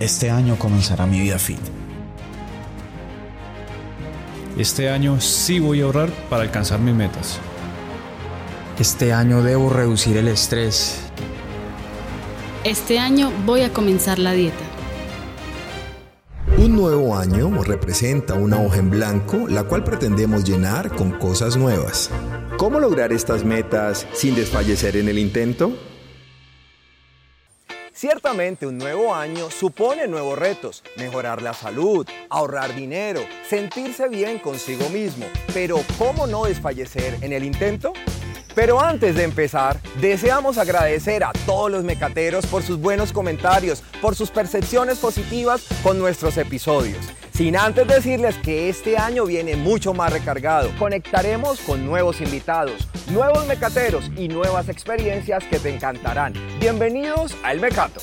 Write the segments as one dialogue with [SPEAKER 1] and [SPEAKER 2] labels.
[SPEAKER 1] Este año comenzará mi vida fit.
[SPEAKER 2] Este año sí voy a ahorrar para alcanzar mis metas.
[SPEAKER 3] Este año debo reducir el estrés.
[SPEAKER 4] Este año voy a comenzar la dieta.
[SPEAKER 5] Un nuevo año representa una hoja en blanco, la cual pretendemos llenar con cosas nuevas. ¿Cómo lograr estas metas sin desfallecer en el intento?
[SPEAKER 6] Ciertamente un nuevo año supone nuevos retos, mejorar la salud, ahorrar dinero, sentirse bien consigo mismo, pero ¿cómo no desfallecer en el intento? Pero antes de empezar, deseamos agradecer a todos los mecateros por sus buenos comentarios, por sus percepciones positivas con nuestros episodios. Sin antes decirles que este año viene mucho más recargado. Conectaremos con nuevos invitados, nuevos mecateros y nuevas experiencias que te encantarán. Bienvenidos a El Mecato.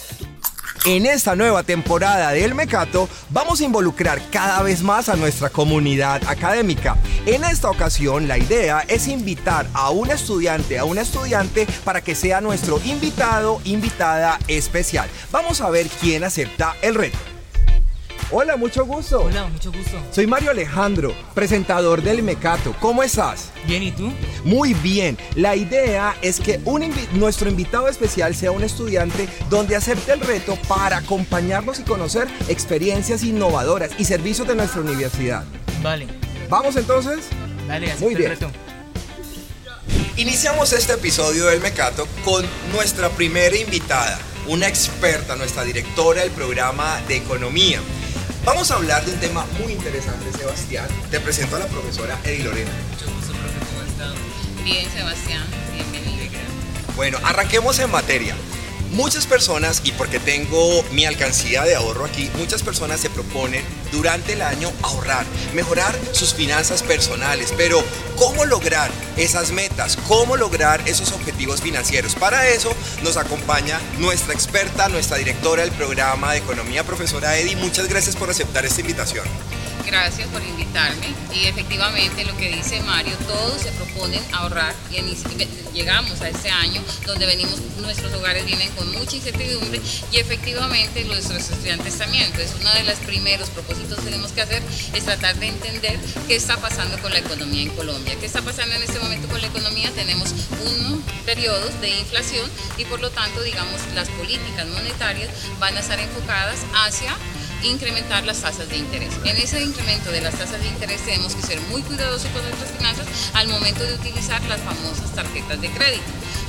[SPEAKER 6] En esta nueva temporada de El Mecato vamos a involucrar cada vez más a nuestra comunidad académica. En esta ocasión la idea es invitar a un estudiante, a una estudiante para que sea nuestro invitado, invitada especial. Vamos a ver quién acepta el reto. Hola, mucho gusto.
[SPEAKER 7] Hola, mucho gusto.
[SPEAKER 6] Soy Mario Alejandro, presentador del Mecato. ¿Cómo estás?
[SPEAKER 7] Bien, ¿y tú?
[SPEAKER 6] Muy bien. La idea es que un invi- nuestro invitado especial sea un estudiante donde acepte el reto para acompañarnos y conocer experiencias innovadoras y servicios de nuestra universidad.
[SPEAKER 7] Vale,
[SPEAKER 6] ¿Vamos entonces?
[SPEAKER 7] dale,
[SPEAKER 6] Muy
[SPEAKER 7] el
[SPEAKER 6] bien.
[SPEAKER 7] reto.
[SPEAKER 6] Iniciamos este episodio del Mecato con nuestra primera invitada, una experta, nuestra directora del programa de economía. Vamos a hablar de un tema muy interesante, Sebastián. Te presento a la profesora Edi Lorena.
[SPEAKER 7] Mucho gusto, profe, ¿cómo estado?
[SPEAKER 8] Bien, Sebastián, bienvenido.
[SPEAKER 6] Bueno, arranquemos en materia. Muchas personas, y porque tengo mi alcancía de ahorro aquí, muchas personas se proponen durante el año ahorrar, mejorar sus finanzas personales, pero ¿cómo lograr esas metas? ¿Cómo lograr esos objetivos financieros? Para eso nos acompaña nuestra experta, nuestra directora del programa de economía, profesora Edi. Muchas gracias por aceptar esta invitación.
[SPEAKER 8] Gracias por invitarme. Y efectivamente lo que dice Mario, todos se proponen ahorrar y llegamos a este año donde venimos, nuestros hogares vienen con mucha incertidumbre y efectivamente nuestros estudiantes también. Entonces uno de los primeros propósitos que tenemos que hacer es tratar de entender qué está pasando con la economía en Colombia. ¿Qué está pasando en este momento con la economía? Tenemos un periodo de inflación y por lo tanto, digamos, las políticas monetarias van a estar enfocadas hacia incrementar las tasas de interés. En ese incremento de las tasas de interés tenemos que ser muy cuidadosos con nuestras finanzas al momento de utilizar las famosas tarjetas de crédito.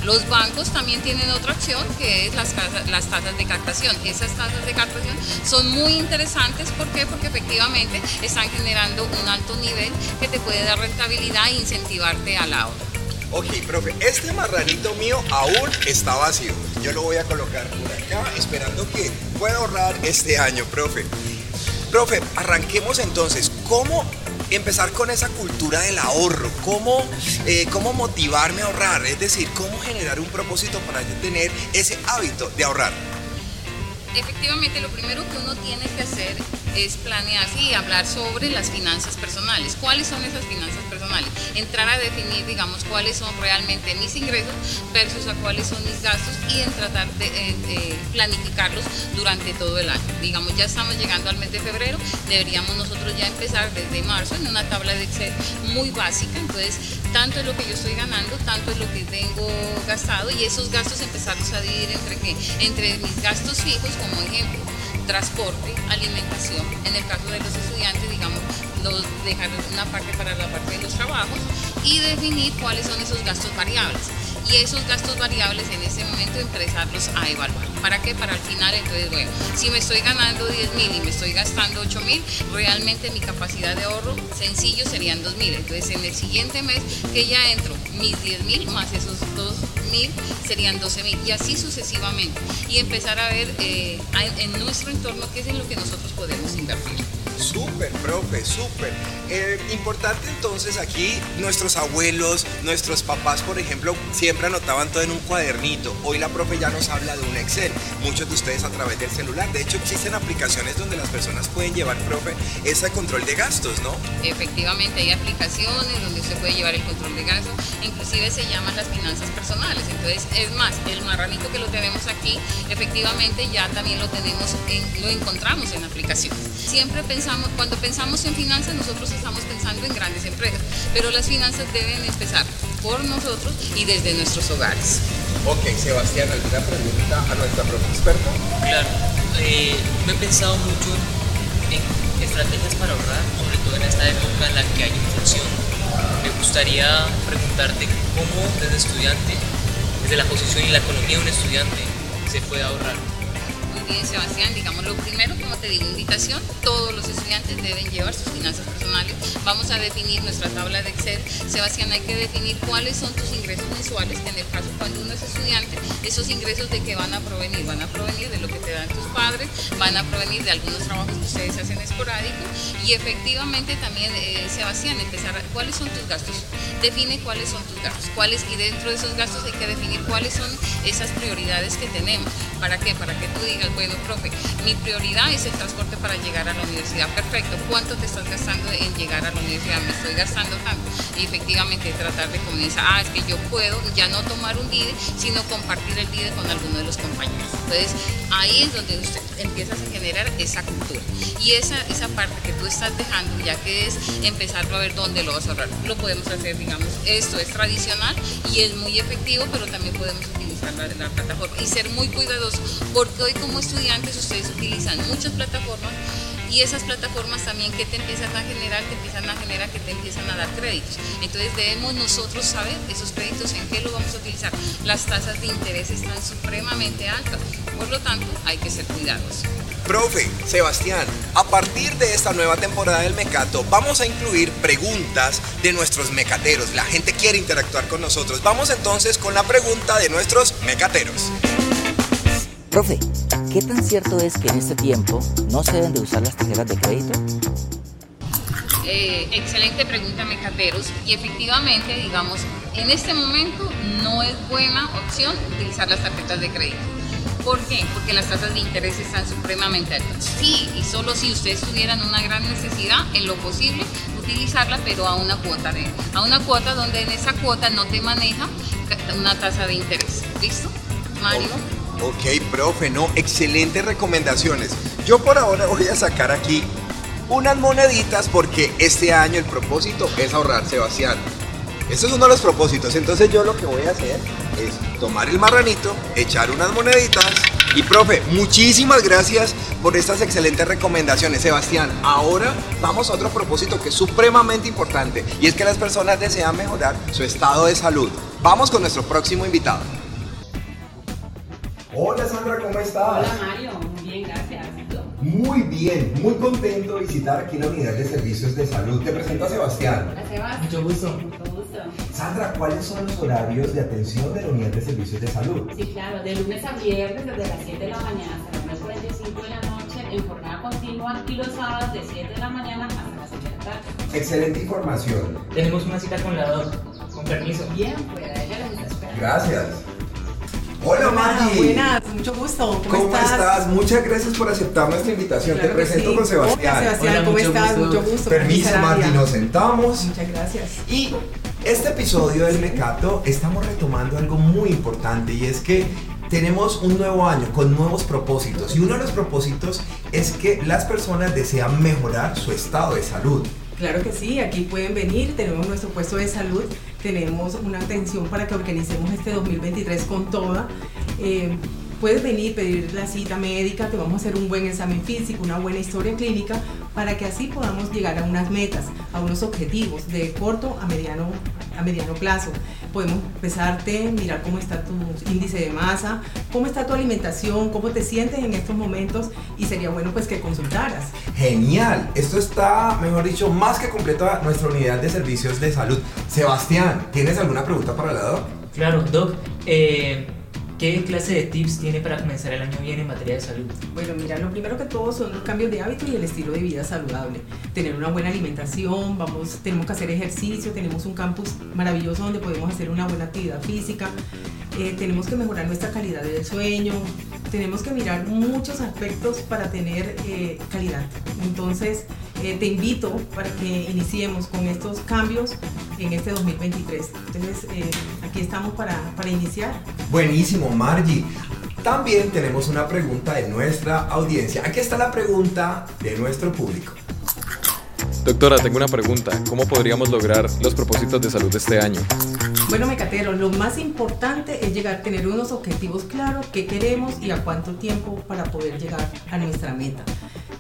[SPEAKER 8] Los bancos también tienen otra opción que es las, las tasas de captación. Esas tasas de captación son muy interesantes. ¿Por qué? Porque efectivamente están generando un alto nivel que te puede dar rentabilidad e incentivarte al ahorro.
[SPEAKER 6] Ok, profe, este marranito mío aún está vacío. Yo lo voy a colocar por acá, esperando que pueda ahorrar este año, profe. Profe, arranquemos entonces. ¿Cómo empezar con esa cultura del ahorro? ¿Cómo, eh, ¿Cómo motivarme a ahorrar? Es decir, ¿cómo generar un propósito para tener ese hábito de ahorrar?
[SPEAKER 8] Efectivamente, lo primero que uno tiene que hacer es planearse y hablar sobre las finanzas personales. ¿Cuáles son esas finanzas personales? Entrar a definir, digamos, cuáles son realmente mis ingresos versus a cuáles son mis gastos y en tratar de eh, eh, planificarlos durante todo el año. Digamos, ya estamos llegando al mes de febrero, deberíamos nosotros ya empezar desde marzo en una tabla de Excel muy básica. Entonces, tanto es lo que yo estoy ganando, tanto es lo que tengo gastado y esos gastos empezarlos a dividir entre qué? Entre mis gastos fijos, como ejemplo, transporte, alimentación, en el caso de los estudiantes, digamos, los, dejar una parte para la parte de los trabajos y definir cuáles son esos gastos variables. Y esos gastos variables en ese momento empezarlos a evaluar. ¿Para qué? Para al final, entonces, bueno, si me estoy ganando 10 mil y me estoy gastando 8 mil, realmente mi capacidad de ahorro sencillo serían 2 mil. Entonces, en el siguiente mes que ya entro, mis 10 mil más esos 2 mil serían 12 mil y así sucesivamente. Y empezar a ver eh, en nuestro entorno qué es en lo que nosotros podemos invertir.
[SPEAKER 6] Súper, profe, súper. Eh, importante entonces aquí, nuestros abuelos, nuestros papás, por ejemplo, siempre anotaban todo en un cuadernito. Hoy la profe ya nos habla de un Excel. Muchos de ustedes a través del celular. De hecho, existen aplicaciones donde las personas pueden llevar, profe, ese control de gastos, ¿no?
[SPEAKER 8] Efectivamente, hay aplicaciones donde usted puede llevar el control de gastos, inclusive se llaman las finanzas personales. Entonces, es más, el marranito que lo tenemos aquí, efectivamente ya también lo tenemos, en, lo encontramos en aplicaciones. Siempre pensamos, cuando pensamos en finanzas, nosotros estamos pensando en grandes empresas, pero las finanzas deben empezar por nosotros y desde nuestros hogares.
[SPEAKER 6] Ok, Sebastián, ¿alguna pregunta a nuestra profe experta?
[SPEAKER 7] Claro, eh, me he pensado mucho en estrategias para ahorrar, sobre todo en esta época en la que hay inflación. Me gustaría preguntarte cómo desde estudiante, desde la posición y la economía de un estudiante, se puede ahorrar.
[SPEAKER 8] Sebastián, digamos lo primero, como te digo, invitación, todos los estudiantes deben llevar sus finanzas personales. Vamos a definir nuestra tabla de Excel. Sebastián, hay que definir cuáles son tus ingresos mensuales, que en el caso cuando uno es estudiante, esos ingresos de qué van a provenir, van a provenir de lo que te dan tus padres, van a provenir de algunos trabajos que ustedes hacen esporádicos y efectivamente también, eh, Sebastián, empezar, a- ¿cuáles son tus gastos? Define cuáles son tus gastos, cuáles y dentro de esos gastos hay que definir cuáles son esas prioridades que tenemos. ¿Para qué? Para que tú digas, bueno, profe, mi prioridad es el transporte para llegar a la universidad. Perfecto. ¿Cuánto te estás gastando en llegar a la universidad? Me estoy gastando tanto. Y efectivamente tratar de comenzar, ah, es que yo puedo ya no tomar un DIDE, sino compartir el DIDE con alguno de los compañeros. Entonces, ahí es donde usted empiezas a generar esa cultura. Y esa, esa parte que tú estás dejando, ya que es empezarlo a ver dónde lo vas a ahorrar. Lo podemos hacer, digamos, esto es tradicional y es muy efectivo, pero también podemos utilizar la, la plataforma y ser muy cuidadosos, porque hoy como estudiantes ustedes utilizan muchas plataformas y esas plataformas también que te empiezan a generar, te empiezan a generar que te empiezan a dar créditos. Entonces debemos nosotros saber esos créditos en qué lo vamos a utilizar. Las tasas de interés están supremamente altas, por lo tanto hay que ser cuidadosos.
[SPEAKER 6] Profe, Sebastián, a partir de esta nueva temporada del Mecato vamos a incluir preguntas de nuestros mecateros. La gente quiere interactuar con nosotros. Vamos entonces con la pregunta de nuestros mecateros.
[SPEAKER 9] Profe, ¿qué tan cierto es que en este tiempo no se deben de usar las tarjetas de crédito?
[SPEAKER 8] Eh, excelente pregunta, mecateros. Y efectivamente, digamos, en este momento no es buena opción utilizar las tarjetas de crédito. ¿Por qué? Porque las tasas de interés están supremamente altas. Sí, y solo si ustedes tuvieran una gran necesidad, en lo posible, utilizarla, pero a una cuota de, a una cuota donde en esa cuota no te maneja una tasa de interés. ¿Listo? Mario.
[SPEAKER 6] Ok, profe, no, excelentes recomendaciones. Yo por ahora voy a sacar aquí unas moneditas porque este año el propósito es ahorrar, Sebastián. Este es uno de los propósitos. Entonces yo lo que voy a hacer es tomar el marranito, echar unas moneditas. Y profe, muchísimas gracias por estas excelentes recomendaciones, Sebastián. Ahora vamos a otro propósito que es supremamente importante y es que las personas desean mejorar su estado de salud. Vamos con nuestro próximo invitado. Hola Sandra, ¿cómo estás?
[SPEAKER 10] Mario, muy bien, gracias.
[SPEAKER 6] Muy bien, muy contento de visitar aquí la unidad de servicios de salud. Te presento a Sebastián.
[SPEAKER 10] Mucho gusto. Mucho gusto.
[SPEAKER 6] Sandra, ¿cuáles son los horarios de atención de la unidad de servicios de salud?
[SPEAKER 10] Sí, claro, de lunes a viernes desde las 7 de la mañana hasta las 9.45 de la noche en jornada continua y los sábados de 7 de la mañana hasta las 6 de la tarde.
[SPEAKER 6] Excelente información.
[SPEAKER 7] Tenemos una cita con la doc, con permiso.
[SPEAKER 10] Bien, pues ella les está esperando.
[SPEAKER 6] Gracias. Hola Maggie.
[SPEAKER 11] Buenas, mucho gusto. ¿Cómo,
[SPEAKER 6] ¿Cómo estás? Muchas gracias por aceptar nuestra invitación.
[SPEAKER 11] Claro
[SPEAKER 6] Te presento
[SPEAKER 11] sí.
[SPEAKER 6] con Sebastián.
[SPEAKER 11] Hola, Sebastián,
[SPEAKER 7] Hola,
[SPEAKER 11] ¿cómo
[SPEAKER 7] mucho
[SPEAKER 11] estás?
[SPEAKER 7] gusto.
[SPEAKER 11] Mucho gusto.
[SPEAKER 6] Permiso, Maggie, nos sentamos.
[SPEAKER 11] Muchas gracias.
[SPEAKER 6] Y este episodio del Mecato estamos retomando algo muy importante y es que tenemos un nuevo año con nuevos propósitos y uno de los propósitos es que las personas desean mejorar su estado de salud.
[SPEAKER 11] Claro que sí, aquí pueden venir, tenemos nuestro puesto de salud, tenemos una atención para que organicemos este 2023 con toda. Eh, puedes venir, pedir la cita médica, te vamos a hacer un buen examen físico, una buena historia clínica, para que así podamos llegar a unas metas, a unos objetivos de corto a mediano, a mediano plazo. Podemos pesarte, mirar cómo está tu índice de masa, cómo está tu alimentación, cómo te sientes en estos momentos y sería bueno pues que consultaras.
[SPEAKER 6] Genial, esto está, mejor dicho, más que completa nuestra unidad de servicios de salud. Sebastián, ¿tienes alguna pregunta para la doc?
[SPEAKER 7] Claro, doc, eh, ¿Qué clase de tips tiene para comenzar el año bien en materia de salud?
[SPEAKER 11] Bueno, mira, lo primero que todo son los cambios de hábito y el estilo de vida saludable. Tener una buena alimentación, vamos, tenemos que hacer ejercicio, tenemos un campus maravilloso donde podemos hacer una buena actividad física, eh, tenemos que mejorar nuestra calidad de sueño, tenemos que mirar muchos aspectos para tener eh, calidad. Entonces, eh, te invito para que iniciemos con estos cambios en este 2023. Entonces, eh, aquí estamos para, para iniciar.
[SPEAKER 6] Buenísimo, Margie. También tenemos una pregunta de nuestra audiencia. Aquí está la pregunta de nuestro público.
[SPEAKER 12] Doctora, tengo una pregunta. ¿Cómo podríamos lograr los propósitos de salud de este año?
[SPEAKER 11] Bueno, Mecatero, lo más importante es llegar a tener unos objetivos claros, qué queremos y a cuánto tiempo para poder llegar a nuestra meta.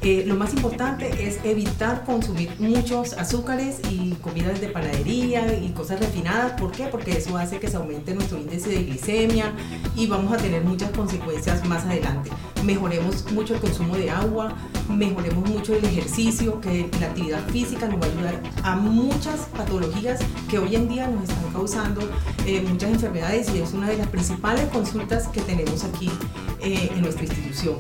[SPEAKER 11] Eh, lo más importante es evitar consumir muchos azúcares y comidas de panadería y cosas refinadas. ¿Por qué? Porque eso hace que se aumente nuestro índice de glicemia y vamos a tener muchas consecuencias más adelante. Mejoremos mucho el consumo de agua, mejoremos mucho el ejercicio, que la actividad física nos va a ayudar a muchas patologías que hoy en día nos están causando eh, muchas enfermedades y es una de las principales consultas que tenemos aquí eh, en nuestra institución.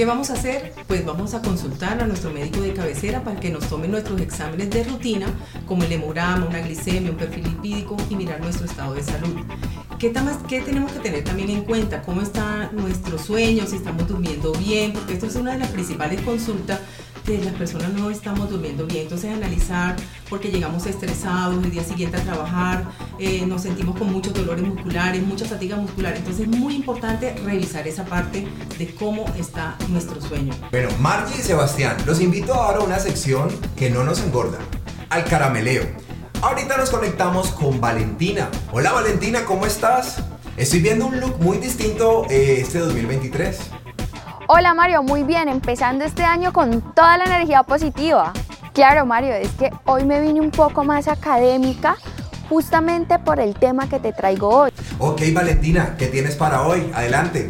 [SPEAKER 11] ¿Qué vamos a hacer? Pues vamos a consultar a nuestro médico de cabecera para que nos tome nuestros exámenes de rutina, como el hemograma, una glicemia, un perfil lipídico y mirar nuestro estado de salud. ¿Qué, ¿Qué, tenemos que tener también en cuenta? ¿Cómo está nuestro sueño? Si estamos durmiendo bien, porque esto es una de las principales consultas que las personas no estamos durmiendo bien. Entonces analizar porque llegamos estresados el día siguiente a trabajar, eh, nos sentimos con muchos dolores musculares, mucha fatiga muscular. Entonces es muy importante revisar esa parte de cómo está nuestro sueño.
[SPEAKER 6] Bueno, Margie y Sebastián, los invito ahora a una sección que no nos engorda, al carameleo. Ahorita nos conectamos con Valentina. Hola Valentina, ¿cómo estás? Estoy viendo un look muy distinto eh, este 2023.
[SPEAKER 13] Hola Mario, muy bien, empezando este año con toda la energía positiva. Claro Mario, es que hoy me vine un poco más académica justamente por el tema que te traigo hoy.
[SPEAKER 6] Ok Valentina, ¿qué tienes para hoy? Adelante.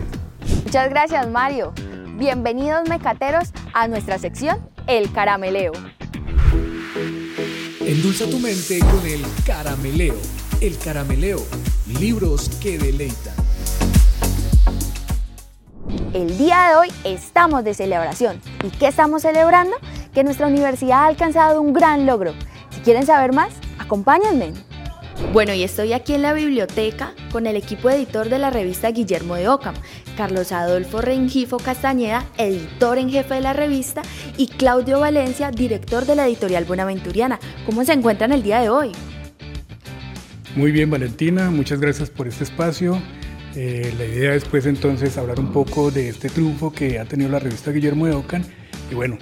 [SPEAKER 13] Muchas gracias Mario. Bienvenidos mecateros a nuestra sección El Carameleo.
[SPEAKER 2] Endulza tu mente con el carameleo. El carameleo, libros que deleitan.
[SPEAKER 13] El día de hoy estamos de celebración. ¿Y qué estamos celebrando? Que nuestra universidad ha alcanzado un gran logro. Si quieren saber más, acompáñenme. Bueno, y estoy aquí en la biblioteca con el equipo editor de la revista Guillermo de Ocam, Carlos Adolfo Rengifo Castañeda, editor en jefe de la revista, y Claudio Valencia, director de la editorial Buenaventuriana. ¿Cómo se encuentran el día de hoy?
[SPEAKER 14] Muy bien, Valentina, muchas gracias por este espacio. Eh, la idea es pues entonces hablar un poco de este triunfo que ha tenido la revista Guillermo de Ocam y bueno,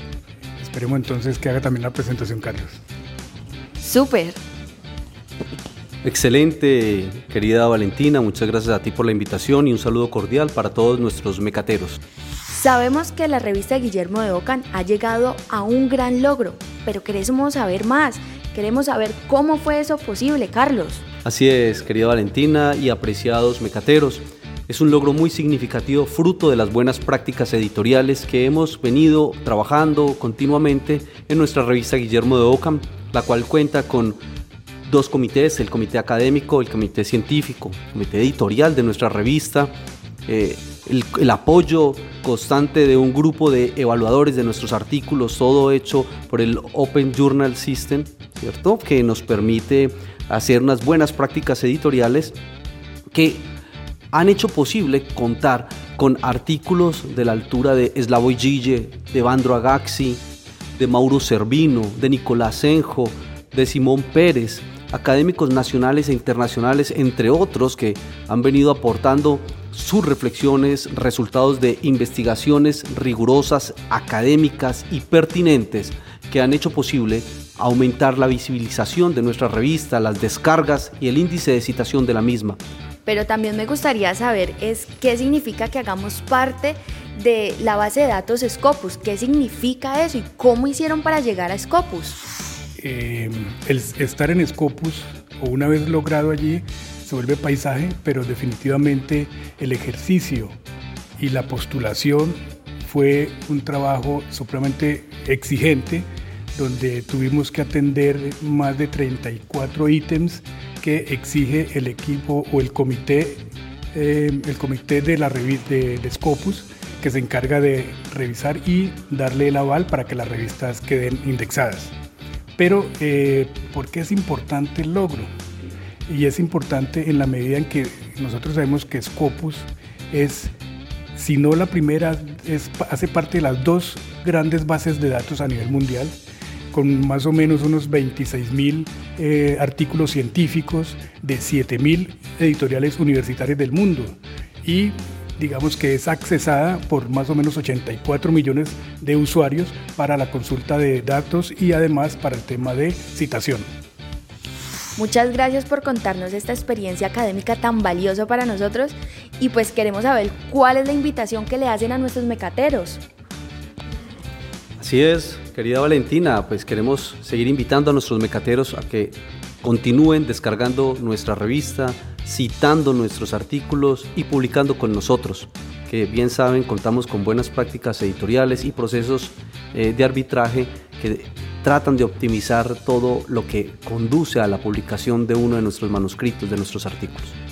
[SPEAKER 14] esperemos entonces que haga también la presentación Carlos.
[SPEAKER 13] Súper.
[SPEAKER 15] Excelente, querida Valentina, muchas gracias a ti por la invitación y un saludo cordial para todos nuestros mecateros.
[SPEAKER 13] Sabemos que la revista Guillermo de Ocan ha llegado a un gran logro, pero queremos saber más, queremos saber cómo fue eso posible, Carlos.
[SPEAKER 15] Así es, querida Valentina y apreciados mecateros. Es un logro muy significativo fruto de las buenas prácticas editoriales que hemos venido trabajando continuamente en nuestra revista Guillermo de Ocam, la cual cuenta con dos comités, el comité académico, el comité científico, el comité editorial de nuestra revista, eh, el, el, apoyo constante de un grupo de evaluadores de nuestros artículos, todo hecho por el Open Journal System, ¿cierto? Que nos permite hacer unas buenas prácticas editoriales que han hecho posible contar con artículos de la altura de Slavoj Gille, de Vandro Agaxi, de Mauro Servino, de Nicolás Senjo, de Simón Pérez, académicos nacionales e internacionales, entre otros, que han venido aportando sus reflexiones, resultados de investigaciones rigurosas, académicas y pertinentes que han hecho posible aumentar la visibilización de nuestra revista, las descargas y el índice de citación de la misma.
[SPEAKER 13] Pero también me gustaría saber es qué significa que hagamos parte de la base de datos Scopus, qué significa eso y cómo hicieron para llegar a Scopus.
[SPEAKER 14] Eh, el estar en Scopus o una vez logrado allí se vuelve paisaje, pero definitivamente el ejercicio y la postulación fue un trabajo supremamente exigente donde tuvimos que atender más de 34 ítems que exige el equipo o el comité eh, el comité de la de, de Scopus que se encarga de revisar y darle el aval para que las revistas queden indexadas. Pero, eh, ¿por qué es importante el logro? Y es importante en la medida en que nosotros sabemos que Scopus es, si no la primera, es, hace parte de las dos grandes bases de datos a nivel mundial, con más o menos unos 26 mil eh, artículos científicos de 7 mil editoriales universitarias del mundo. Y digamos que es accesada por más o menos 84 millones de usuarios para la consulta de datos y además para el tema de citación.
[SPEAKER 13] Muchas gracias por contarnos esta experiencia académica tan valiosa para nosotros y pues queremos saber cuál es la invitación que le hacen a nuestros mecateros.
[SPEAKER 15] Así es, querida Valentina, pues queremos seguir invitando a nuestros mecateros a que continúen descargando nuestra revista, citando nuestros artículos y publicando con nosotros, que bien saben contamos con buenas prácticas editoriales y procesos eh, de arbitraje que tratan de optimizar todo lo que conduce a la publicación de uno de nuestros manuscritos, de nuestros artículos.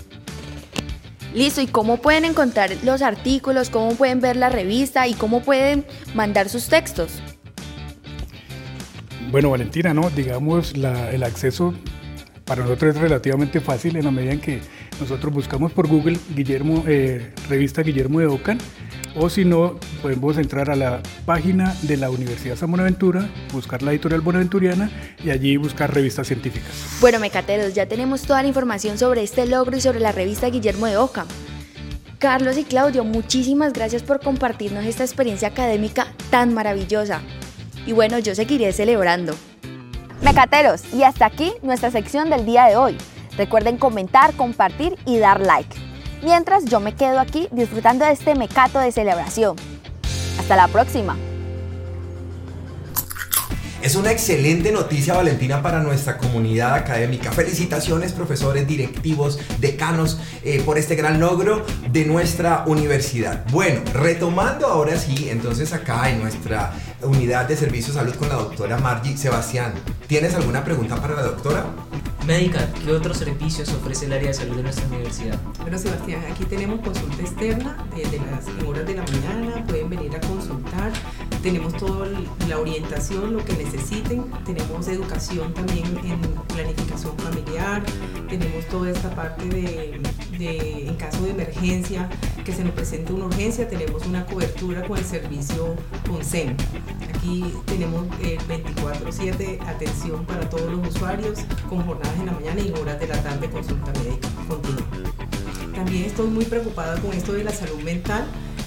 [SPEAKER 13] Listo, ¿y cómo pueden encontrar los artículos? ¿Cómo pueden ver la revista? ¿Y cómo pueden mandar sus textos?
[SPEAKER 14] Bueno, Valentina, ¿no? Digamos, el acceso para nosotros es relativamente fácil en la medida en que nosotros buscamos por Google Guillermo, eh, revista Guillermo de Ocan, o si no, podemos entrar a la página de la Universidad San Buenaventura, buscar la editorial Buenaventuriana y allí buscar revistas científicas.
[SPEAKER 13] Bueno, mecateros, ya tenemos toda la información sobre este logro y sobre la revista Guillermo de Ocan. Carlos y Claudio, muchísimas gracias por compartirnos esta experiencia académica tan maravillosa. Y bueno, yo seguiré celebrando. Mecateros, y hasta aquí nuestra sección del día de hoy. Recuerden comentar, compartir y dar like. Mientras yo me quedo aquí disfrutando de este mecato de celebración. Hasta la próxima.
[SPEAKER 6] Es una excelente noticia, Valentina, para nuestra comunidad académica. Felicitaciones, profesores, directivos, decanos, eh, por este gran logro de nuestra universidad. Bueno, retomando ahora sí, entonces acá en nuestra unidad de servicio de salud con la doctora Margie Sebastián, ¿tienes alguna pregunta para la doctora?
[SPEAKER 7] Médica, ¿qué otros servicios ofrece el área de salud de nuestra universidad?
[SPEAKER 11] Bueno, Sebastián, aquí tenemos consulta externa desde las horas de la mañana, pueden venir a consultar, tenemos toda la orientación, lo que necesiten, tenemos educación también en planificación familiar, tenemos toda esta parte de, de en caso de emergencia, que se nos presente una urgencia, tenemos una cobertura con el servicio CONSEN. Aquí tenemos el 24/7 atención para todos los usuarios con jornadas en la mañana y horas de la tarde consulta médica continua. También estoy muy preocupada con esto de la salud mental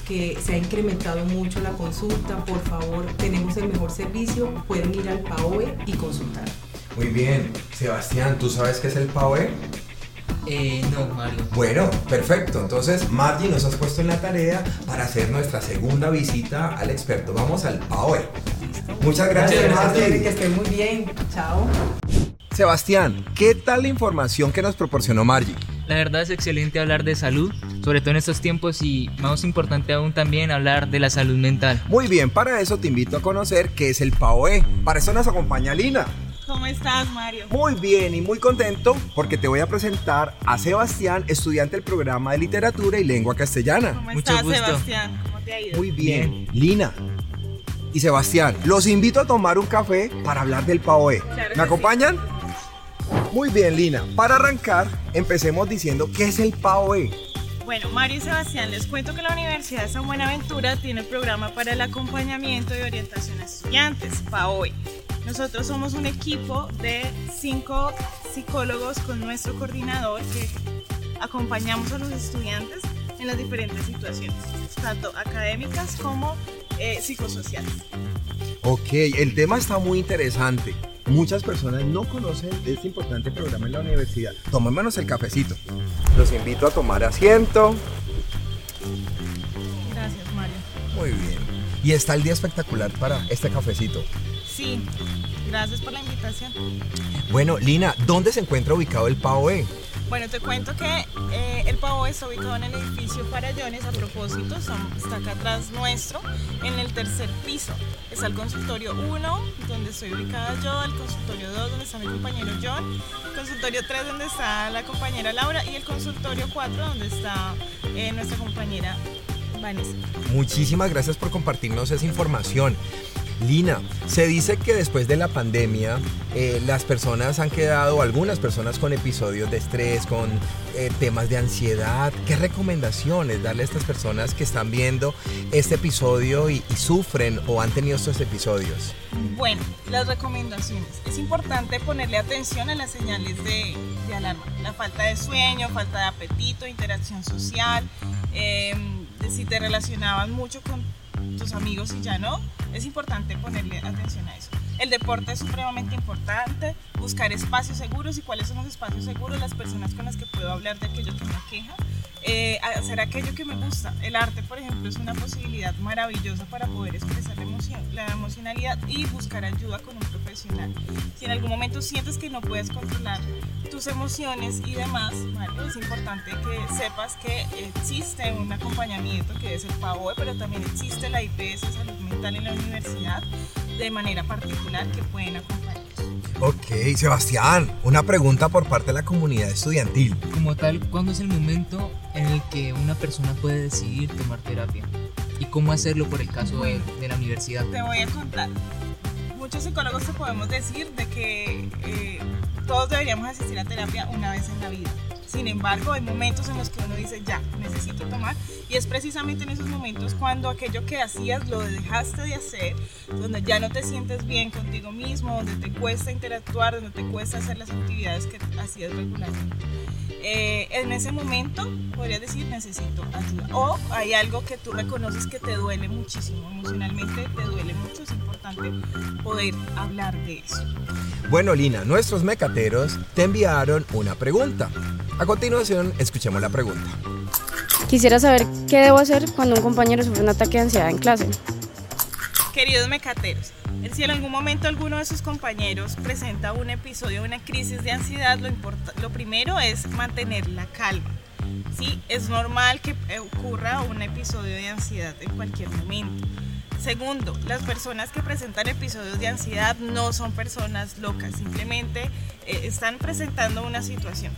[SPEAKER 11] que se ha incrementado mucho la consulta. Por favor, tenemos el mejor servicio, pueden ir al PAOE y consultar.
[SPEAKER 6] Muy bien, Sebastián, ¿tú sabes qué es el PAOE?
[SPEAKER 7] Eh, no, Mario.
[SPEAKER 6] Bueno, perfecto. Entonces, Margie nos has puesto en la tarea para hacer nuestra segunda visita al experto. Vamos al PAOE. Muchas gracias, Margie.
[SPEAKER 11] Que estén muy bien. Chao.
[SPEAKER 6] Sebastián, ¿qué tal la información que nos proporcionó Margie?
[SPEAKER 7] La verdad es excelente hablar de salud, sobre todo en estos tiempos y más importante aún también hablar de la salud mental.
[SPEAKER 6] Muy bien, para eso te invito a conocer qué es el PAOE. Para eso nos acompaña Lina.
[SPEAKER 16] ¿Cómo estás, Mario?
[SPEAKER 6] Muy bien y muy contento porque te voy a presentar a Sebastián, estudiante del programa de literatura y lengua castellana.
[SPEAKER 16] ¿Cómo estás, Sebastián? ¿Cómo te ha ido?
[SPEAKER 6] Muy bien. Lina. Y Sebastián, los invito a tomar un café para hablar del PAOE. ¿Me acompañan? Muy bien, Lina. Para arrancar, empecemos diciendo qué es el PAOE.
[SPEAKER 16] Bueno, Mario y Sebastián, les cuento que la Universidad de San Buenaventura tiene el programa para el acompañamiento y orientación a estudiantes, PAOE. Nosotros somos un equipo de cinco psicólogos con nuestro coordinador que acompañamos a los estudiantes en las diferentes situaciones, tanto académicas como eh, psicosociales.
[SPEAKER 6] Ok, el tema está muy interesante. Muchas personas no conocen este importante programa en la universidad. Tomémonos el cafecito. Los invito a tomar asiento.
[SPEAKER 16] Gracias, Mario.
[SPEAKER 6] Muy bien. Y está el día espectacular para este cafecito.
[SPEAKER 16] Sí, gracias por la invitación.
[SPEAKER 6] Bueno, Lina, ¿dónde se encuentra ubicado el PAOE?
[SPEAKER 16] Bueno, te cuento que eh, el Pavo está ubicado en el edificio Farallones, a propósito, está acá atrás nuestro, en el tercer piso. Está el consultorio 1, donde estoy ubicada yo, el consultorio 2, donde está mi compañero John, el consultorio 3, donde está la compañera Laura, y el consultorio 4, donde está eh, nuestra compañera Vanessa.
[SPEAKER 6] Muchísimas gracias por compartirnos esa información. Lina, se dice que después de la pandemia eh, las personas han quedado, algunas personas con episodios de estrés, con eh, temas de ansiedad. ¿Qué recomendaciones darle a estas personas que están viendo este episodio y, sufren o han tenido estos episodios?
[SPEAKER 16] Bueno, las recomendaciones. Es importante ponerle atención a las señales de, alarma. La falta de sueño, falta de apetito, interacción social. Em, si te relacionaban mucho con tus amigos y ya no, es importante ponerle atención a eso. El deporte es supremamente importante, buscar espacios seguros y cuáles son los espacios seguros, las personas con las que puedo hablar de aquello que me queja, eh, hacer aquello que me gusta. El arte, por ejemplo, es una posibilidad maravillosa para poder expresar la, emoción, la emocionalidad y buscar ayuda con un profesional. Si en algún momento sientes que no puedes controlar tus emociones y demás, es importante que sepas que existe un acompañamiento que es el PAOE, pero también existe la IPS Salud Mental en la universidad de manera particular que pueden acompañar.
[SPEAKER 6] Ok, Sebastián, una pregunta por parte de la comunidad estudiantil.
[SPEAKER 17] Como tal, ¿cuándo es el momento en el que una persona puede decidir tomar terapia? ¿Y cómo hacerlo por el caso de, la universidad?
[SPEAKER 16] Te voy a contar. Muchos psicólogos te podemos decir de que eh, todos deberíamos asistir a terapia una vez en la vida. Sin embargo, hay momentos en los que uno dice, ya, necesito tomar. Y es precisamente en esos momentos cuando aquello que hacías lo dejaste de hacer, donde ya no te sientes bien contigo mismo, donde te cuesta interactuar, donde te cuesta hacer las actividades que hacías regularmente. Eh, en ese momento podrías decir necesito ayuda. O hay algo que tú reconoces que te duele muchísimo, emocionalmente te duele mucho, es importante poder hablar de eso.
[SPEAKER 6] Bueno, Lina, nuestros mecateros te enviaron una pregunta. A continuación, escuchemos la pregunta.
[SPEAKER 18] Quisiera saber qué debo hacer cuando un compañero sufre un ataque de ansiedad en clase.
[SPEAKER 16] Queridos mecateros, si en algún momento alguno de sus compañeros presenta un episodio, una crisis de ansiedad, lo, lo primero es mantener la calma. Sí, es normal que ocurra un episodio de ansiedad en cualquier momento. Segundo, las personas que presentan episodios de ansiedad no son personas locas, simplemente eh, están presentando una situación.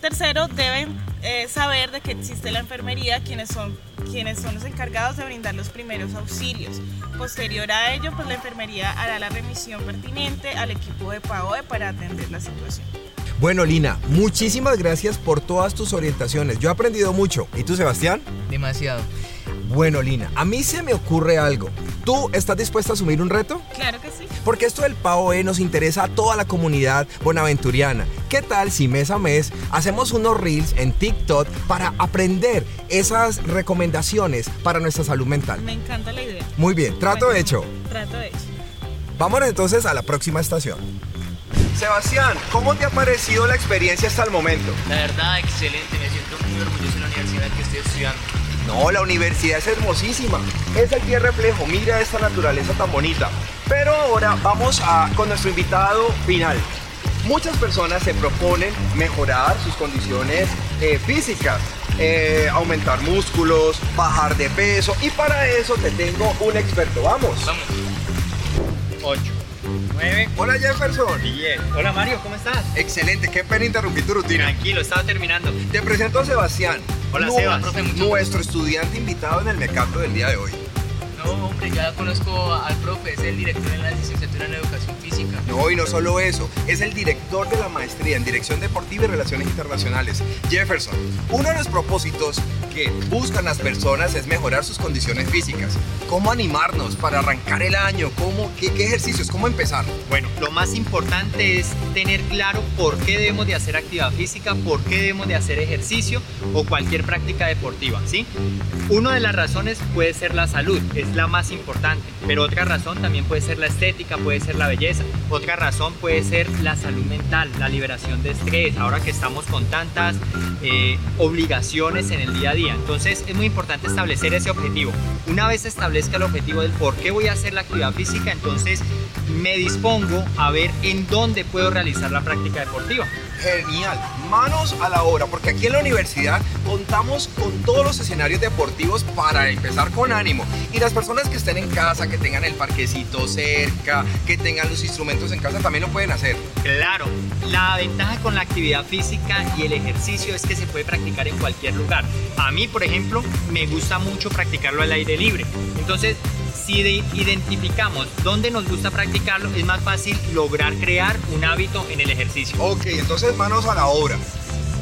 [SPEAKER 16] Tercero, deben eh, saber de que existe la enfermería, quienes son, quienes son los encargados de brindar los primeros auxilios. Posterior a ello, pues la enfermería hará la remisión pertinente al equipo de PAOE para atender la situación.
[SPEAKER 6] Bueno, Lina, muchísimas gracias por todas tus orientaciones. Yo he aprendido mucho. ¿Y tú, Sebastián?
[SPEAKER 17] Demasiado.
[SPEAKER 6] Bueno, Lina, a mí se me ocurre algo. ¿Tú estás dispuesta a asumir un reto?
[SPEAKER 16] Claro que sí.
[SPEAKER 6] Porque esto del PAOE nos interesa a toda la comunidad bonaventuriana. ¿Qué tal si mes a mes hacemos unos reels en TikTok para aprender esas recomendaciones para nuestra salud mental?
[SPEAKER 16] Me encanta la idea.
[SPEAKER 6] Muy bien, trato hecho.
[SPEAKER 16] Trato hecho.
[SPEAKER 6] Vámonos entonces a la próxima estación. Sebastián, ¿cómo te ha parecido la experiencia hasta el momento?
[SPEAKER 7] La verdad, excelente. Me siento muy orgulloso de la universidad que estoy estudiando.
[SPEAKER 6] No, la universidad es hermosísima. Es el pie reflejo. Mira esta naturaleza tan bonita. Pero ahora vamos a, con nuestro invitado final. Muchas personas se proponen mejorar sus condiciones eh, físicas, eh, aumentar músculos, bajar de peso y para eso te tengo un experto. Vamos.
[SPEAKER 7] Vamos. 8. 9.
[SPEAKER 6] Hola Jefferson.
[SPEAKER 7] 10. Hola Mario, ¿cómo estás?
[SPEAKER 6] Excelente, qué pena interrumpir tu rutina.
[SPEAKER 7] Tranquilo, estaba terminando.
[SPEAKER 6] Te presento a Sebastián.
[SPEAKER 7] Hola Sebas.
[SPEAKER 6] Nuestro estudiante invitado en el Mecato del día de hoy.
[SPEAKER 7] No, hombre, ya conozco al profe, es el director en la licenciatura en Educación Física.
[SPEAKER 6] No, y no solo eso, es el director de la maestría en Dirección Deportiva y Relaciones Internacionales. Jefferson, uno de los propósitos que buscan las personas es mejorar sus condiciones físicas. ¿Cómo animarnos para arrancar el año? ¿Cómo, qué, qué ejercicios? ¿Cómo empezar?
[SPEAKER 7] Bueno, lo más importante es tener claro por qué debemos de hacer actividad física, por qué debemos de hacer ejercicio o cualquier práctica deportiva, ¿sí? Una de las razones puede ser la salud, es la más importante, pero otra razón también puede ser la estética, puede ser la belleza, otra razón puede ser la salud mental, la liberación de estrés, ahora que estamos con tantas eh, obligaciones en el día a día. Entonces es muy importante establecer ese objetivo. Una vez establezca el objetivo del por qué voy a hacer la actividad física, entonces me dispongo a ver en dónde puedo realizar la práctica deportiva.
[SPEAKER 6] Genial, manos a la obra, porque aquí en la universidad contamos con todos los escenarios deportivos para empezar con ánimo. Y las personas que estén en casa, que tengan el parquecito cerca, que tengan los instrumentos en casa, también lo pueden hacer.
[SPEAKER 19] Claro, la ventaja con la actividad física y el ejercicio es que se puede practicar en cualquier lugar. A mí, por ejemplo, me gusta mucho practicarlo al aire libre. Entonces, si identificamos dónde nos gusta practicarlo, es más fácil lograr crear un hábito en el ejercicio.
[SPEAKER 6] Ok, entonces manos a la obra.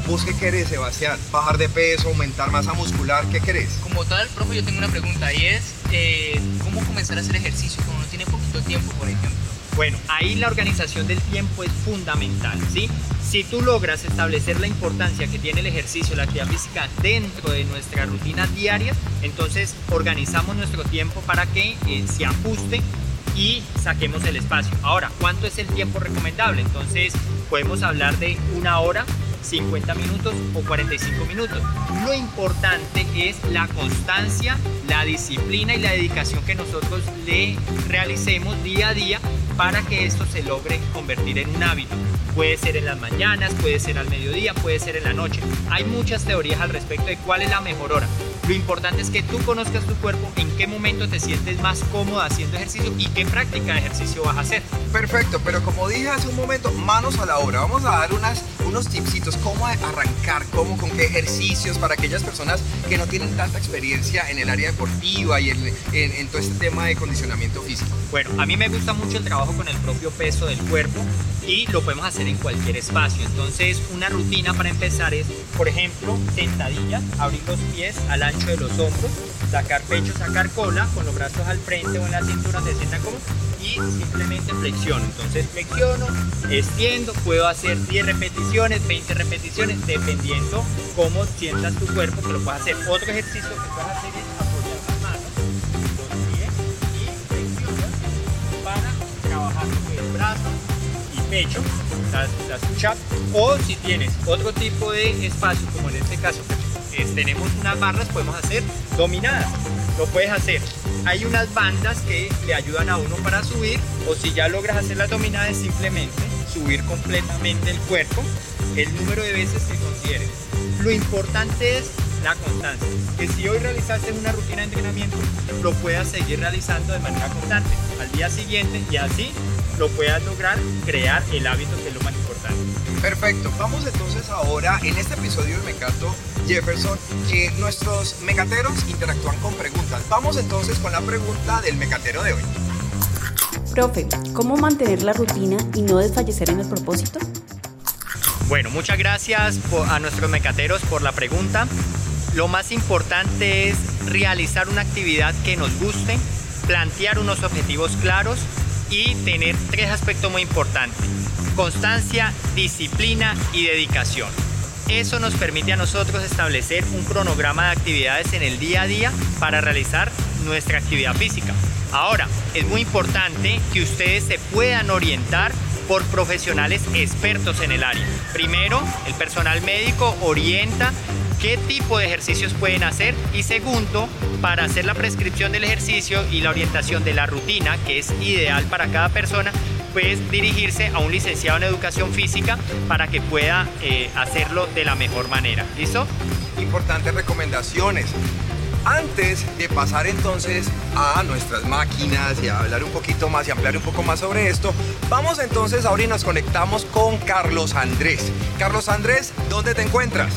[SPEAKER 6] ¿Vos qué querés, Sebastián? ¿Bajar de peso, aumentar masa muscular? ¿Qué querés?
[SPEAKER 7] Como tal, profe, yo tengo una pregunta y es, eh, ¿cómo comenzar a hacer ejercicio cuando uno tiene poquito tiempo, por ejemplo?
[SPEAKER 19] Bueno, ahí la organización del tiempo es fundamental, ¿sí? Si tú logras establecer la importancia que tiene el ejercicio, la actividad física dentro de nuestra rutina diaria, entonces organizamos nuestro tiempo para que eh, se ajuste y saquemos el espacio. Ahora, ¿cuánto es el tiempo recomendable? Entonces, podemos hablar de una hora 50 minutos o 45 minutos. Lo importante es la constancia, la disciplina y la dedicación que nosotros le realicemos día a día para que esto se logre convertir en un hábito. Puede ser en las mañanas, puede ser al mediodía, puede ser en la noche. Hay muchas teorías al respecto de cuál es la mejor hora. Lo importante es que tú conozcas tu cuerpo, en qué momento te sientes más cómodo haciendo ejercicio y qué práctica de ejercicio vas a hacer.
[SPEAKER 6] Perfecto, pero como dije hace un momento, manos a la obra. Vamos a dar unas, unos tipsitos, cómo arrancar, cómo, con qué ejercicios para aquellas personas que no tienen tanta experiencia en el área deportiva y en, en todo este tema de condicionamiento físico.
[SPEAKER 19] Bueno, a mí me gusta mucho el trabajo con el propio peso del cuerpo y lo podemos hacer en cualquier espacio. Entonces, una rutina para empezar es, por ejemplo, sentadillas, abrir los pies al año de los hombros, sacar pecho, sacar cola, con los brazos al frente o en la cintura se sienta como y simplemente flexiono. Entonces flexiono, extiendo, puedo hacer 10 repeticiones, 20 repeticiones, dependiendo cómo sientas tu cuerpo, que lo puedes hacer. Otro ejercicio que puedes hacer es apoyar las manos, los pies y flexionas para trabajar el brazo y pecho, las, las o si tienes otro tipo de espacio, como en este caso tenemos unas barras, podemos hacer dominadas. Lo puedes hacer. Hay unas bandas que le ayudan a uno para subir o si ya logras hacer la dominada es simplemente subir completamente el cuerpo el número de veces que consideres. Lo importante es la constancia. Que si hoy realizaste una rutina de entrenamiento, lo puedas seguir realizando de manera constante al día siguiente y así lo puedas lograr crear el hábito que es lo más importante.
[SPEAKER 6] Perfecto, vamos entonces ahora en este episodio del Mecato Jefferson que nuestros mecateros interactúan con preguntas. Vamos entonces con la pregunta del mecatero de hoy.
[SPEAKER 20] Profe, ¿cómo mantener la rutina y no desfallecer en el propósito?
[SPEAKER 19] Bueno, muchas gracias a nuestros mecateros por la pregunta. Lo más importante es realizar una actividad que nos guste, plantear unos objetivos claros y tener tres aspectos muy importantes. Constancia, disciplina y dedicación. Eso nos permite a nosotros establecer un cronograma de actividades en el día a día para realizar nuestra actividad física. Ahora, es muy importante que ustedes se puedan orientar por profesionales expertos en el área. Primero, el personal médico orienta qué tipo de ejercicios pueden hacer y segundo, para hacer la prescripción del ejercicio y la orientación de la rutina, que es ideal para cada persona, pues dirigirse a un licenciado en educación física para que pueda eh, hacerlo de la mejor manera. ¿Listo?
[SPEAKER 6] Importantes recomendaciones. Antes de pasar entonces a nuestras máquinas y a hablar un poquito más y ampliar un poco más sobre esto, vamos entonces ahora y nos conectamos con Carlos Andrés. Carlos Andrés, ¿dónde te encuentras?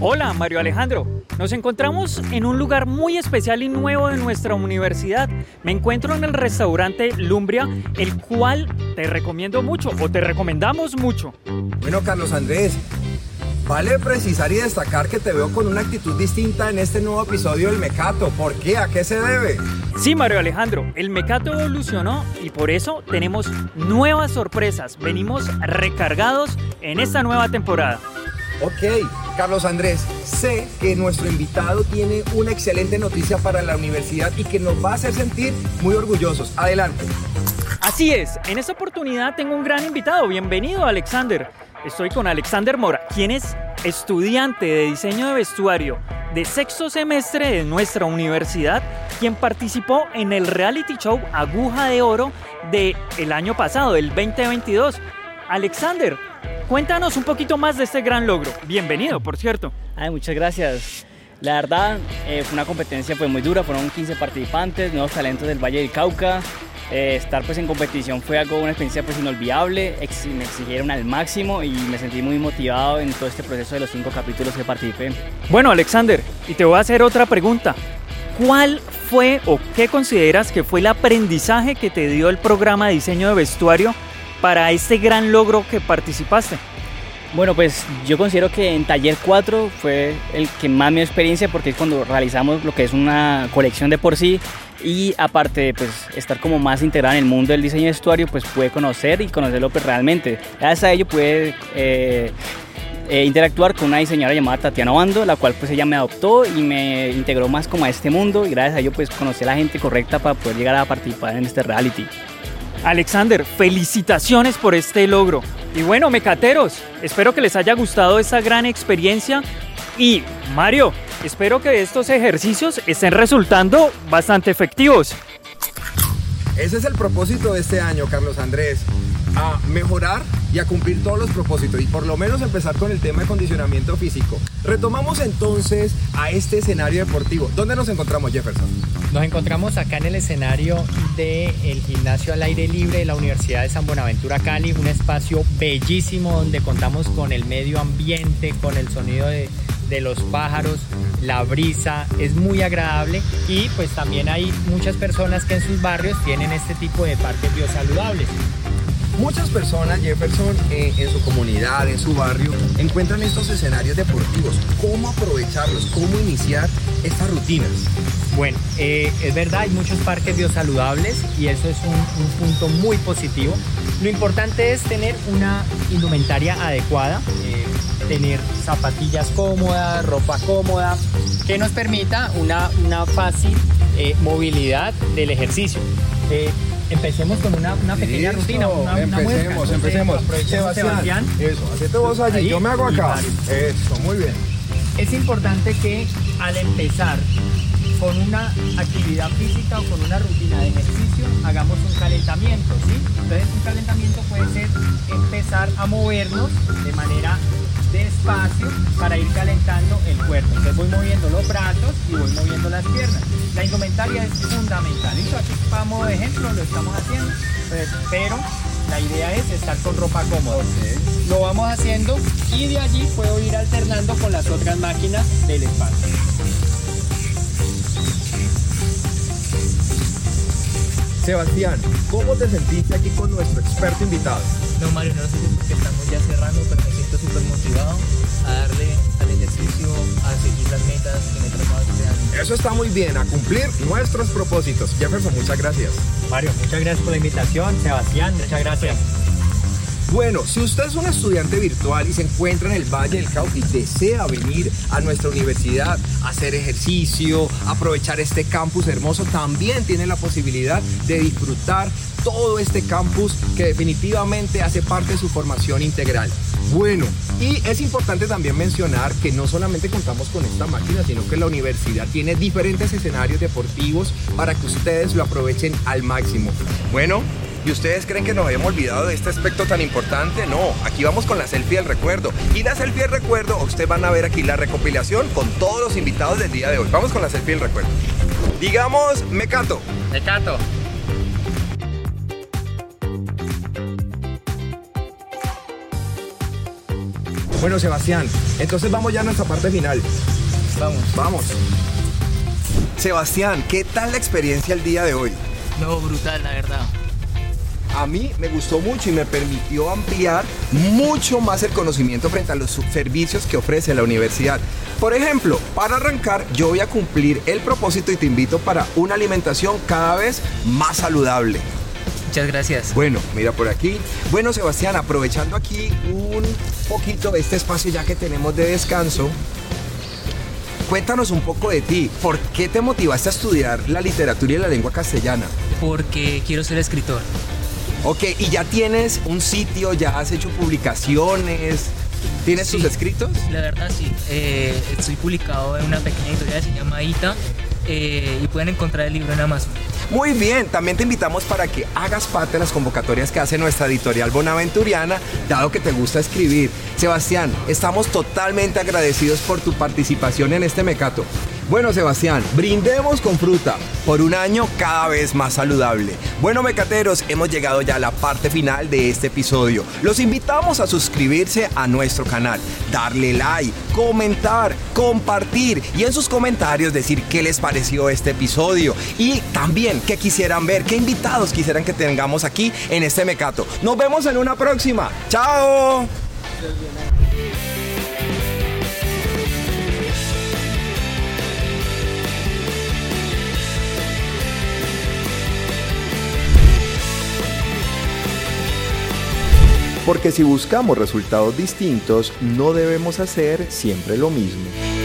[SPEAKER 21] Hola, Mario Alejandro. Nos encontramos en un lugar muy especial y nuevo de nuestra universidad. Me encuentro en el restaurante Lumbria, el cual te recomiendo mucho o te recomendamos mucho.
[SPEAKER 6] Bueno, Carlos Andrés, Vale precisar y destacar que te veo con una actitud distinta en este nuevo episodio del Mecato. ¿Por qué? ¿A qué se debe?
[SPEAKER 21] Sí, Mario Alejandro, el Mecato evolucionó y por eso tenemos nuevas sorpresas. Venimos recargados en esta nueva temporada.
[SPEAKER 6] Ok, Carlos Andrés, sé que nuestro invitado tiene una excelente noticia para la universidad y que nos va a hacer sentir muy orgullosos. Adelante.
[SPEAKER 21] Así es, en esta oportunidad tengo un gran invitado. Bienvenido, Alexander. Estoy con Alexander Mora, quien es estudiante de diseño de vestuario de sexto semestre de nuestra universidad, quien participó en el reality show Aguja de Oro del el año pasado, el 2022. Alexander, cuéntanos un poquito más de este gran logro. Bienvenido, por cierto.
[SPEAKER 22] Ay, muchas gracias. La verdad, eh, fue una competencia pues, muy dura, fueron 15 participantes, nuevos talentos del Valle del Cauca. Eh, estar pues, en competición fue algo, una experiencia pues, inolvidable, Ex me exigieron al máximo y me sentí muy motivado en todo este proceso de los cinco capítulos que participé.
[SPEAKER 21] Bueno, Alexander, y te voy a hacer otra pregunta. ¿Cuál fue o qué consideras que fue el aprendizaje que te dio el programa de diseño de vestuario para este gran logro que participaste?
[SPEAKER 22] Bueno, pues yo considero que en taller 4 fue el que más me dio experiencia porque es cuando realizamos lo que es una colección de por sí y aparte de pues, estar como más integrado en el mundo del diseño de vestuario, pues pude conocer y conocerlo pues, realmente. Gracias a ello pude eh, eh, interactuar con una diseñadora llamada Tatiana Bando, la cual pues ella me adoptó y me integró más como a este mundo y gracias a ello pues conocí a la gente correcta para poder llegar a participar en este reality.
[SPEAKER 21] Alexander, felicitaciones por este logro. Y bueno, mecateros, espero que les haya gustado esta gran experiencia. Y Mario, espero que estos ejercicios estén resultando bastante efectivos.
[SPEAKER 6] Ese es el propósito de este año, Carlos Andrés. A mejorar y a cumplir todos los propósitos y por lo menos empezar con el tema de condicionamiento físico. Retomamos entonces a este escenario deportivo. ¿Dónde nos encontramos, Jefferson?
[SPEAKER 19] Nos encontramos acá en el escenario del gimnasio al aire libre de la Universidad de San Buenaventura Cali, un espacio bellísimo donde contamos con el medio ambiente, con el sonido de, de los pájaros, la brisa, es muy agradable y pues también hay muchas personas que en sus barrios tienen este tipo de parques biosaludables.
[SPEAKER 6] Muchas personas, Jefferson, eh, en su comunidad, en su barrio, encuentran estos escenarios deportivos. ¿Cómo aprovecharlos? ¿Cómo iniciar estas rutinas?
[SPEAKER 19] Bueno, eh, es verdad, hay muchos parques biosaludables y eso es un, un, punto muy positivo. Lo importante es tener una indumentaria adecuada, eh, tener zapatillas cómodas, ropa cómoda, que nos permita una, una fácil movilidad del ejercicio. Empecemos con una, una pequeña
[SPEAKER 6] Listo,
[SPEAKER 19] rutina, una, una
[SPEAKER 6] empecemos,
[SPEAKER 19] muestra.
[SPEAKER 6] empecemos.
[SPEAKER 19] Sebastián,
[SPEAKER 6] Sebastián, eso, hacete vos allí,
[SPEAKER 19] Ahí,
[SPEAKER 6] yo me hago acá. Eso, muy bien.
[SPEAKER 19] Es importante que al empezar con una actividad física o con una rutina de ejercicio hagamos un calentamiento, ¿sí? Entonces un calentamiento puede ser empezar a movernos de manera despacio para ir calentando el cuerpo. Entonces voy moviendo los brazos y voy moviendo las piernas. La indumentaria es fundamental. ¿Listo? Aquí modo de ejemplo lo estamos haciendo, pues, pero la idea es estar con ropa cómoda. Lo vamos haciendo y de allí puedo ir alternando con las otras máquinas del espacio.
[SPEAKER 6] Sebastián, ¿cómo te sentiste aquí con nuestro experto invitado?
[SPEAKER 17] No, Mario, no lo sé porque estamos ya cerrando, pero me siento súper motivado a darle al ejercicio, a seguir las metas que me este año.
[SPEAKER 6] Eso está muy bien, a cumplir nuestros propósitos. Jefferson, muchas gracias.
[SPEAKER 19] Mario, muchas gracias por la invitación. Sebastián, muchas gracias.
[SPEAKER 6] Bueno, si usted es un estudiante virtual y se encuentra en el Valle del Cauca y desea venir a nuestra universidad hacer ejercicio, aprovechar este campus hermoso, también tiene la posibilidad de disfrutar todo este campus que definitivamente hace parte de su formación integral. Bueno, y es importante también mencionar que no solamente contamos con esta máquina, sino que la universidad tiene diferentes escenarios deportivos para que ustedes lo aprovechen al máximo. Bueno, ¿Y ustedes creen que nos habíamos olvidado de este aspecto tan importante? No, aquí vamos con la selfie del recuerdo. Y la selfie del recuerdo, ustedes van a ver aquí la recopilación con todos los invitados del día de hoy. Vamos con la selfie del recuerdo. Digamos, Mecato.
[SPEAKER 19] Mecato.
[SPEAKER 6] Bueno, Sebastián, entonces vamos ya a nuestra parte final.
[SPEAKER 19] Vamos.
[SPEAKER 6] Vamos. Sebastián, ¿qué tal la experiencia el día de hoy?
[SPEAKER 17] No, brutal, la verdad.
[SPEAKER 6] a mí me gustó mucho y me permitió ampliar mucho más el conocimiento frente a los servicios que ofrece la universidad. Por ejemplo, para arrancar, yo voy a cumplir el propósito y te invito para una alimentación cada vez más saludable.
[SPEAKER 17] Muchas gracias.
[SPEAKER 6] Bueno, mira por aquí. Bueno, Sebastián, aprovechando aquí un poquito este espacio ya que tenemos de descanso, cuéntanos un poco de ti. ¿Por qué te motivaste a estudiar la literatura y la lengua castellana?
[SPEAKER 17] Porque quiero ser escritor.
[SPEAKER 6] Ok, y ya tienes un sitio, ya has hecho publicaciones. ¿Tienes tus escritos?
[SPEAKER 17] La verdad sí. Eh, estoy publicado en una pequeña editorial, se llama ITA, eh, y pueden encontrar el libro en Amazon.
[SPEAKER 6] Muy bien, también te invitamos para que hagas parte de las convocatorias que hace nuestra editorial Bonaventuriana, dado que te gusta escribir. Sebastián, estamos totalmente agradecidos por tu participación en este mecato. Bueno, Sebastián, brindemos con fruta por un año cada vez más saludable. Bueno, mecateros, hemos llegado ya a la parte final de este episodio. Los invitamos a suscribirse a nuestro canal, darle like, comentar, compartir y en sus comentarios decir qué les pareció este episodio y también qué quisieran ver, qué invitados quisieran que tengamos aquí en este mecato. Nos vemos en una próxima. ¡Chao! Porque si buscamos resultados distintos, no debemos hacer siempre lo mismo.